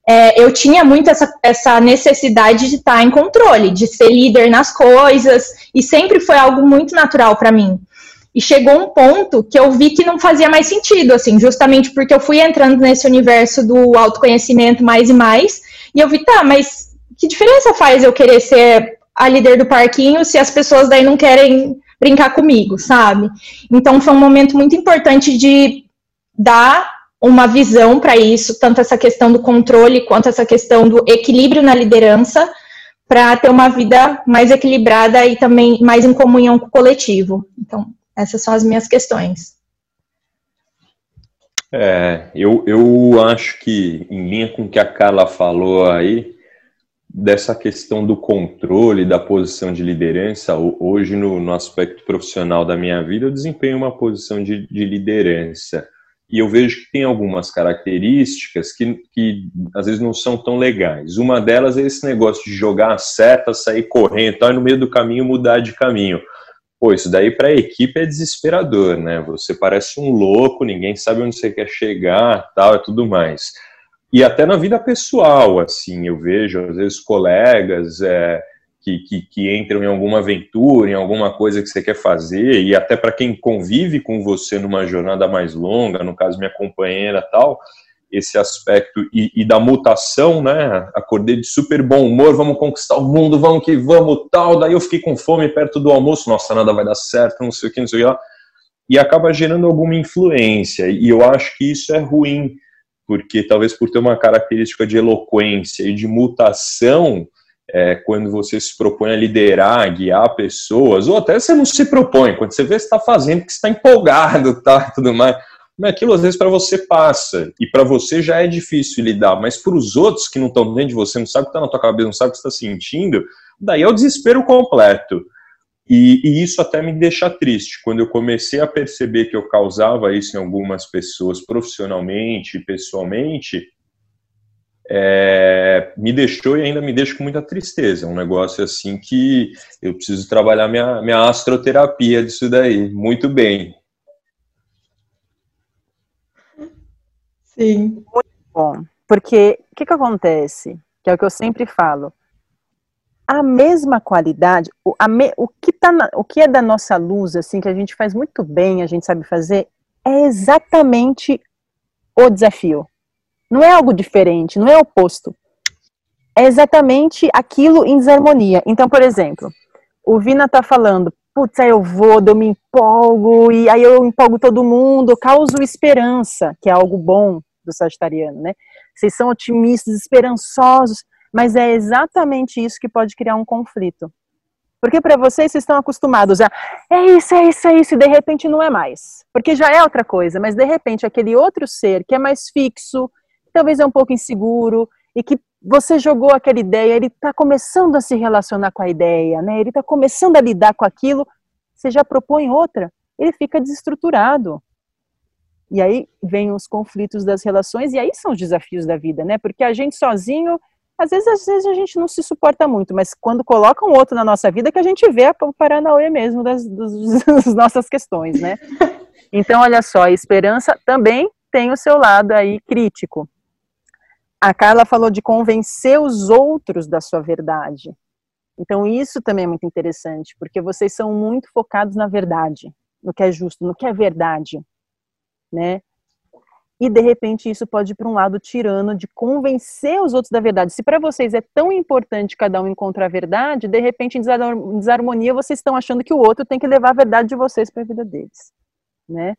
é, eu tinha muito essa, essa necessidade de estar em controle, de ser líder nas coisas, e sempre foi algo muito natural para mim. E chegou um ponto que eu vi que não fazia mais sentido, assim, justamente porque eu fui entrando nesse universo do autoconhecimento mais e mais, e eu vi, tá, mas que diferença faz eu querer ser a líder do parquinho se as pessoas daí não querem brincar comigo, sabe? Então foi um momento muito importante de dar uma visão para isso, tanto essa questão do controle quanto essa questão do equilíbrio na liderança, para ter uma vida mais equilibrada e também mais em comunhão com o coletivo. Então, essas são as minhas questões. É, eu, eu acho que, em linha com o que a Carla falou aí, dessa questão do controle, da posição de liderança, hoje no, no aspecto profissional da minha vida, eu desempenho uma posição de, de liderança. E eu vejo que tem algumas características que, que às vezes não são tão legais. Uma delas é esse negócio de jogar a seta, sair correndo, e no meio do caminho mudar de caminho. Pô, isso daí para a equipe é desesperador, né? Você parece um louco, ninguém sabe onde você quer chegar, tal e tudo mais. E até na vida pessoal, assim, eu vejo às vezes colegas é, que, que, que, entram em alguma aventura, em alguma coisa que você quer fazer, e até para quem convive com você numa jornada mais longa, no caso minha companheira tal, esse aspecto e, e, da mutação, né? Acordei de super bom humor, vamos conquistar o mundo, vamos que vamos, tal. Daí eu fiquei com fome perto do almoço, nossa, nada vai dar certo, não sei o que, não sei o que lá. E acaba gerando alguma influência. E eu acho que isso é ruim, porque talvez por ter uma característica de eloquência e de mutação, é, quando você se propõe a liderar, guiar pessoas, ou até você não se propõe, quando você vê que está fazendo, que está empolgado, tá, tudo mais mas aquilo às vezes para você passa, e para você já é difícil lidar, mas para os outros que não estão dentro de você, não sabe o que está na tua cabeça, não sabe o que está sentindo, daí é o desespero completo. E, e, isso até me deixa triste. Quando eu comecei a perceber que eu causava isso em algumas pessoas, profissionalmente pessoalmente, é, me deixou e ainda me deixa com muita tristeza. É um negócio assim que eu preciso trabalhar minha, minha astroterapia disso daí. Muito bem. Sim. Muito bom. Porque o que, que acontece? Que é o que eu sempre falo a mesma qualidade, o, me, o, que tá na, o que é da nossa luz, assim, que a gente faz muito bem, a gente sabe fazer, é exatamente o desafio. Não é algo diferente, não é oposto. É exatamente aquilo em desarmonia. Então, por exemplo, o Vina tá falando, putz, aí eu vou, eu me empolgo, e aí eu empolgo todo mundo, causo esperança, que é algo bom do sagitariano, né? Vocês são otimistas, esperançosos, mas é exatamente isso que pode criar um conflito. Porque para vocês, vocês estão acostumados a é isso, é isso, é isso, e de repente não é mais. Porque já é outra coisa, mas de repente aquele outro ser que é mais fixo, talvez é um pouco inseguro, e que você jogou aquela ideia, ele está começando a se relacionar com a ideia, né? ele está começando a lidar com aquilo, você já propõe outra, ele fica desestruturado. E aí vem os conflitos das relações, e aí são os desafios da vida, né? Porque a gente sozinho às vezes, às vezes a gente não se suporta muito, mas quando coloca um outro na nossa vida, que a gente vê o Paranauê mesmo das, das, das nossas questões, né? Então, olha só, a esperança também tem o seu lado aí crítico. A Carla falou de convencer os outros da sua verdade. Então, isso também é muito interessante, porque vocês são muito focados na verdade, no que é justo, no que é verdade, né? e de repente isso pode ir para um lado tirano de convencer os outros da verdade. Se para vocês é tão importante cada um encontrar a verdade, de repente em desarmonia vocês estão achando que o outro tem que levar a verdade de vocês para a vida deles, né?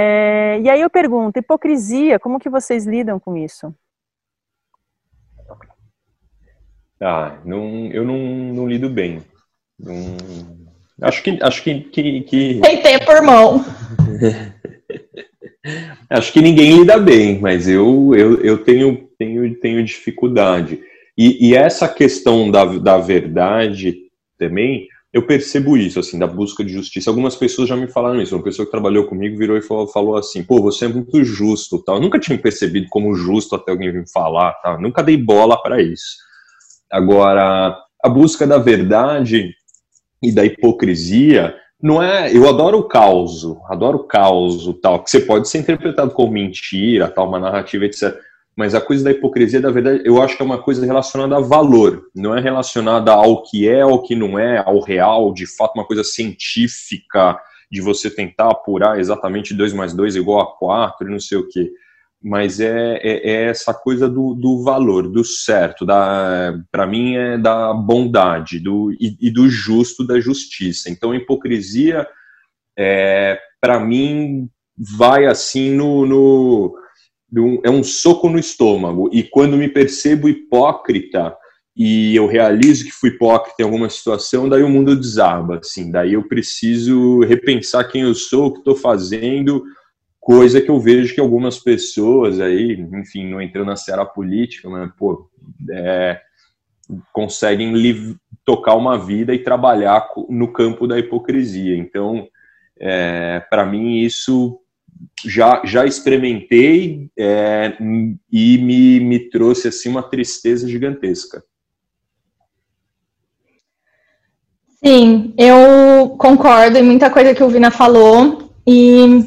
É, e aí eu pergunto, hipocrisia, como que vocês lidam com isso? Ah, não, eu não, não lido bem. Não, acho que, acho que, que, que... Tem tempo, irmão. Acho que ninguém lida bem, mas eu, eu, eu tenho, tenho, tenho dificuldade. E, e essa questão da, da verdade também, eu percebo isso, assim, da busca de justiça. Algumas pessoas já me falaram isso. Uma pessoa que trabalhou comigo virou e falou, falou assim: pô, você é muito justo. Tal. Eu nunca tinha percebido como justo até alguém vir falar. Tá? Nunca dei bola para isso. Agora, a busca da verdade e da hipocrisia não é. Eu adoro o caos, adoro o caos, tal, que você pode ser interpretado como mentira, tal, uma narrativa, etc. Mas a coisa da hipocrisia, da verdade, eu acho que é uma coisa relacionada a valor, não é relacionada ao que é, ao que não é, ao real, de fato, uma coisa científica, de você tentar apurar exatamente 2 mais 2 igual a 4 e não sei o quê mas é, é, é, essa coisa do, do valor, do certo, para mim é da bondade do, e, e, do justo, da justiça. Então, a hipocrisia, é, para mim, vai assim no, no, É um soco no estômago. E quando me percebo hipócrita e eu realizo que fui hipócrita em alguma situação, daí o mundo desaba. Assim, daí eu preciso repensar quem eu sou, o que estou fazendo Coisa que eu vejo que algumas pessoas aí, enfim, não entrando na seara política, mas, pô, é, conseguem tocar uma vida e trabalhar no campo da hipocrisia. Então, é, para mim, isso já, já experimentei é, e me, me trouxe assim uma tristeza gigantesca. Sim, eu concordo em muita coisa que o Vina falou e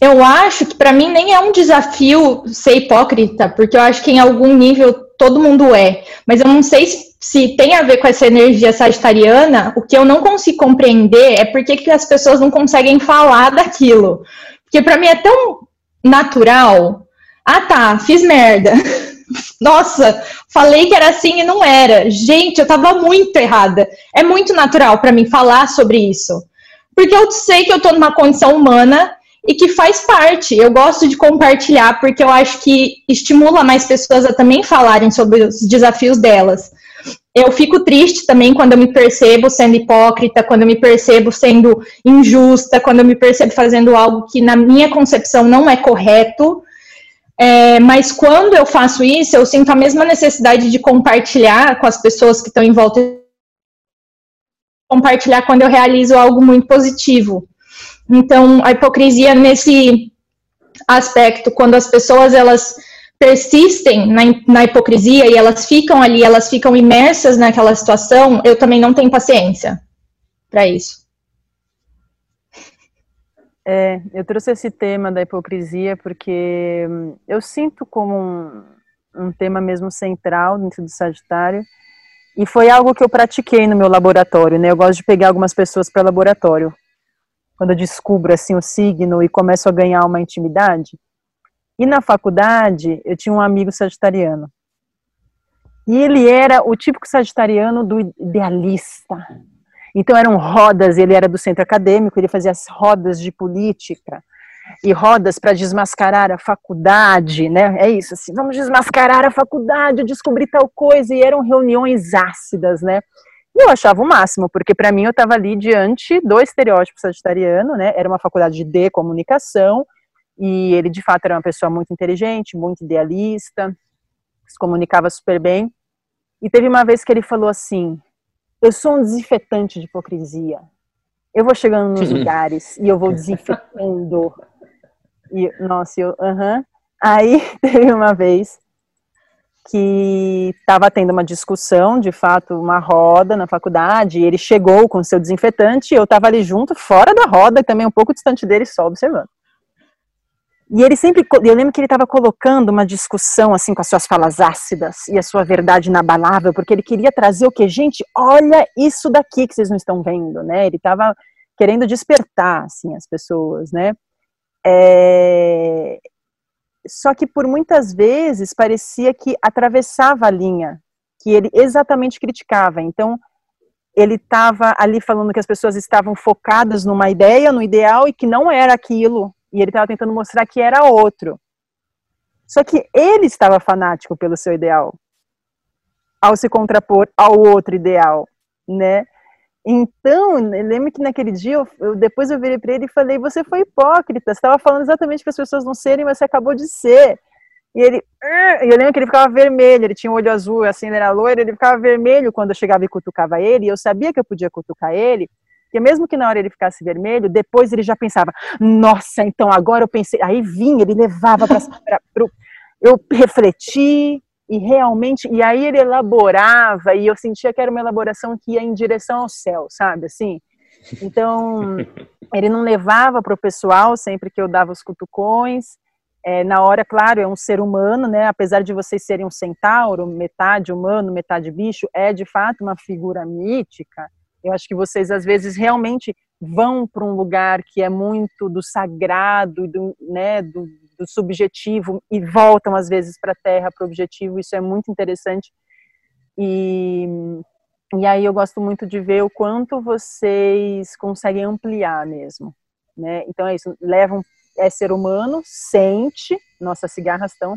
eu acho que para mim nem é um desafio ser hipócrita, porque eu acho que em algum nível todo mundo é. Mas eu não sei se, se tem a ver com essa energia sagitariana. O que eu não consigo compreender é por que as pessoas não conseguem falar daquilo. Porque para mim é tão natural. Ah, tá, fiz merda. Nossa, falei que era assim e não era. Gente, eu tava muito errada. É muito natural para mim falar sobre isso. Porque eu sei que eu tô numa condição humana e que faz parte. Eu gosto de compartilhar porque eu acho que estimula mais pessoas a também falarem sobre os desafios delas. Eu fico triste também quando eu me percebo sendo hipócrita, quando eu me percebo sendo injusta, quando eu me percebo fazendo algo que na minha concepção não é correto. É, mas quando eu faço isso, eu sinto a mesma necessidade de compartilhar com as pessoas que estão em volta. Compartilhar quando eu realizo algo muito positivo. Então, a hipocrisia nesse aspecto, quando as pessoas elas persistem na, na hipocrisia e elas ficam ali, elas ficam imersas naquela situação, eu também não tenho paciência para isso. É, eu trouxe esse tema da hipocrisia porque hum, eu sinto como um, um tema mesmo central dentro do Sagitário e foi algo que eu pratiquei no meu laboratório, né? Eu gosto de pegar algumas pessoas para laboratório quando eu descubro assim o signo e começo a ganhar uma intimidade. E na faculdade, eu tinha um amigo sagitariano. E ele era o típico sagitariano do idealista. Então eram rodas, ele era do centro acadêmico, ele fazia as rodas de política e rodas para desmascarar a faculdade, né? É isso, assim, vamos desmascarar a faculdade, descobrir tal coisa, e eram reuniões ácidas, né? E eu achava o máximo, porque para mim eu estava ali diante do estereótipo sagitariano, né? Era uma faculdade de comunicação, e ele, de fato, era uma pessoa muito inteligente, muito idealista, se comunicava super bem. E teve uma vez que ele falou assim: Eu sou um desinfetante de hipocrisia. Eu vou chegando nos lugares e eu vou desinfetando. E, nossa, eu, aham. Uh -huh. Aí teve uma vez que estava tendo uma discussão, de fato, uma roda na faculdade, e ele chegou com seu desinfetante, e eu estava ali junto, fora da roda, e também um pouco distante dele, só observando. E ele sempre, eu lembro que ele estava colocando uma discussão assim com as suas falas ácidas e a sua verdade inabalável, porque ele queria trazer o que, gente, olha isso daqui que vocês não estão vendo, né? Ele estava querendo despertar assim as pessoas, né? É... Só que por muitas vezes parecia que atravessava a linha que ele exatamente criticava. Então ele estava ali falando que as pessoas estavam focadas numa ideia, no ideal e que não era aquilo e ele estava tentando mostrar que era outro. Só que ele estava fanático pelo seu ideal, ao se contrapor ao outro ideal, né? Então, lembro que naquele dia, eu, eu depois eu virei para ele e falei: Você foi hipócrita, você estava falando exatamente para as pessoas não serem, mas você acabou de ser. E ele, e eu lembro que ele ficava vermelho, ele tinha um olho azul, assim, ele era loiro, ele ficava vermelho quando eu chegava e cutucava ele, e eu sabia que eu podia cutucar ele, porque mesmo que na hora ele ficasse vermelho, depois ele já pensava, nossa, então agora eu pensei, aí vinha, ele levava para eu refleti e realmente, e aí ele elaborava e eu sentia que era uma elaboração que ia em direção ao céu, sabe, assim. Então, ele não levava para o pessoal sempre que eu dava os cutucões. É, na hora, claro, é um ser humano, né? Apesar de vocês serem um centauro, metade humano, metade bicho, é de fato uma figura mítica. Eu acho que vocês às vezes realmente vão para um lugar que é muito do sagrado, do, né, do, do subjetivo e voltam às vezes para a Terra, para o objetivo. Isso é muito interessante. E, e aí eu gosto muito de ver o quanto vocês conseguem ampliar mesmo. Né? Então é isso, levam, é ser humano, sente, nossas cigarras estão,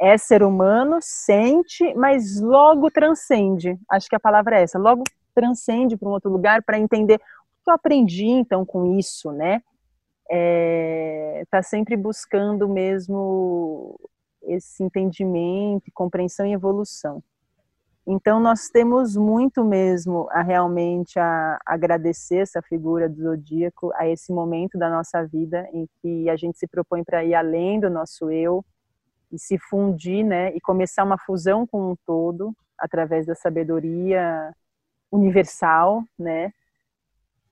é ser humano, sente, mas logo transcende. Acho que a palavra é essa, logo transcende para um outro lugar para entender o que eu aprendi então com isso, né? É, tá sempre buscando mesmo esse entendimento, compreensão e evolução. Então nós temos muito mesmo a realmente a agradecer essa figura do zodíaco a esse momento da nossa vida em que a gente se propõe para ir além do nosso eu e se fundir, né, e começar uma fusão com um todo através da sabedoria universal, né?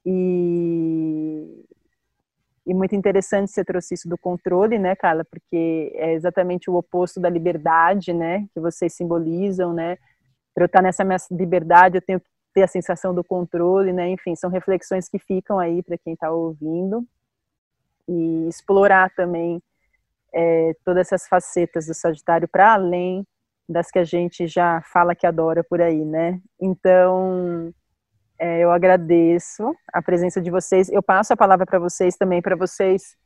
E, e muito interessante você trouxe isso do controle, né, Carla? Porque é exatamente o oposto da liberdade, né? Que vocês simbolizam, né? Para eu estar nessa minha liberdade, eu tenho que ter a sensação do controle, né? Enfim, são reflexões que ficam aí para quem está ouvindo e explorar também é, todas essas facetas do Sagitário para além das que a gente já fala que adora por aí, né? Então, é, eu agradeço a presença de vocês. Eu passo a palavra para vocês também, para vocês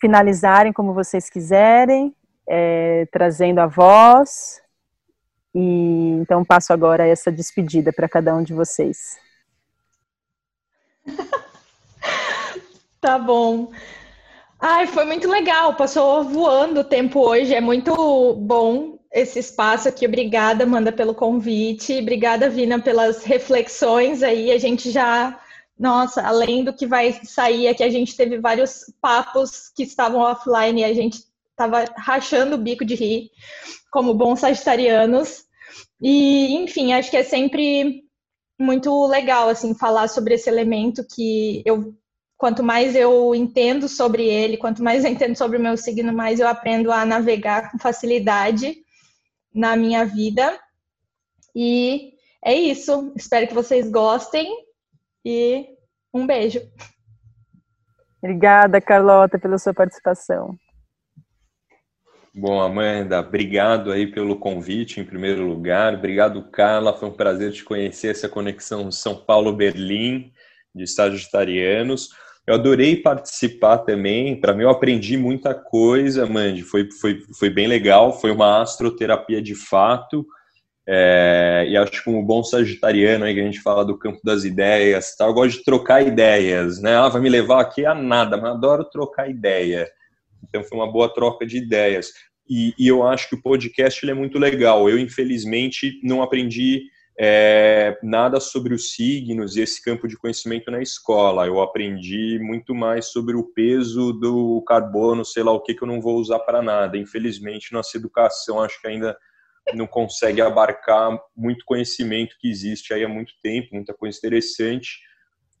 finalizarem como vocês quiserem, é, trazendo a voz. E então passo agora essa despedida para cada um de vocês. tá bom. Ai, foi muito legal, passou voando o tempo hoje, é muito bom esse espaço aqui. Obrigada, Amanda, pelo convite. Obrigada, Vina, pelas reflexões aí. A gente já, nossa, além do que vai sair aqui, a gente teve vários papos que estavam offline e a gente estava rachando o bico de rir, como bons sagitarianos. E, enfim, acho que é sempre muito legal, assim, falar sobre esse elemento que eu quanto mais eu entendo sobre ele, quanto mais eu entendo sobre o meu signo, mais eu aprendo a navegar com facilidade na minha vida. E é isso. Espero que vocês gostem e um beijo. Obrigada, Carlota, pela sua participação. Bom, Amanda, obrigado aí pelo convite, em primeiro lugar. Obrigado, Carla. Foi um prazer te conhecer, essa conexão São Paulo-Berlim, de Sagitarianos. Eu adorei participar também. Para mim, eu aprendi muita coisa, Mandy. Foi, foi, foi bem legal. Foi uma astroterapia de fato. É, e acho que como bom sagitariano aí que a gente fala do campo das ideias, tá? eu gosto de trocar ideias, né? Ela vai me levar aqui a nada, mas adoro trocar ideia. Então foi uma boa troca de ideias. E, e eu acho que o podcast é muito legal. Eu, infelizmente, não aprendi é, nada sobre os signos e esse campo de conhecimento na escola. Eu aprendi muito mais sobre o peso do carbono, sei lá o que, que eu não vou usar para nada. Infelizmente, nossa educação acho que ainda não consegue abarcar muito conhecimento que existe aí há muito tempo, muita coisa interessante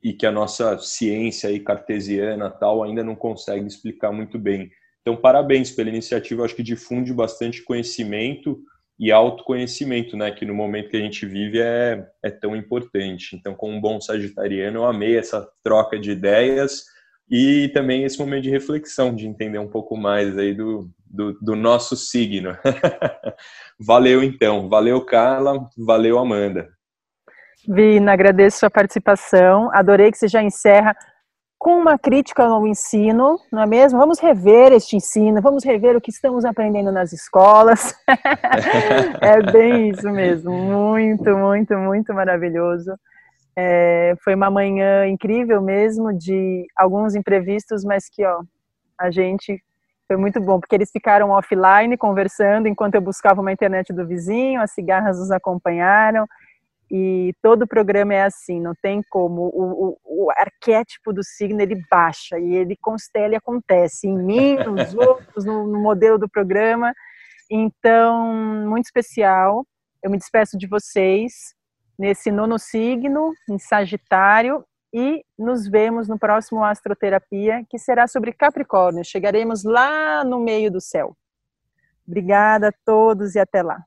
e que a nossa ciência aí cartesiana tal ainda não consegue explicar muito bem. Então, parabéns pela iniciativa, acho que difunde bastante conhecimento e autoconhecimento, né, que no momento que a gente vive é, é tão importante. Então, como um bom sagitariano, eu amei essa troca de ideias e também esse momento de reflexão, de entender um pouco mais aí do, do, do nosso signo. valeu, então. Valeu, Carla. Valeu, Amanda. Vina, agradeço sua participação. Adorei que você já encerra com uma crítica ao ensino, não é mesmo? Vamos rever este ensino, vamos rever o que estamos aprendendo nas escolas. é bem isso mesmo, muito, muito, muito maravilhoso. É, foi uma manhã incrível mesmo, de alguns imprevistos, mas que, ó, a gente foi muito bom, porque eles ficaram offline conversando enquanto eu buscava uma internet do vizinho, as cigarras nos acompanharam, e todo o programa é assim, não tem como. O, o, o, arquétipo do signo ele baixa e ele constela e acontece em mim, nos outros, no, no, modelo do programa. Então, muito especial. Eu me despeço de vocês nesse nono signo, em Sagitário, e nos vemos no próximo Astroterapia, que será sobre Capricórnio. Chegaremos lá no meio do céu. Obrigada a todos e até lá.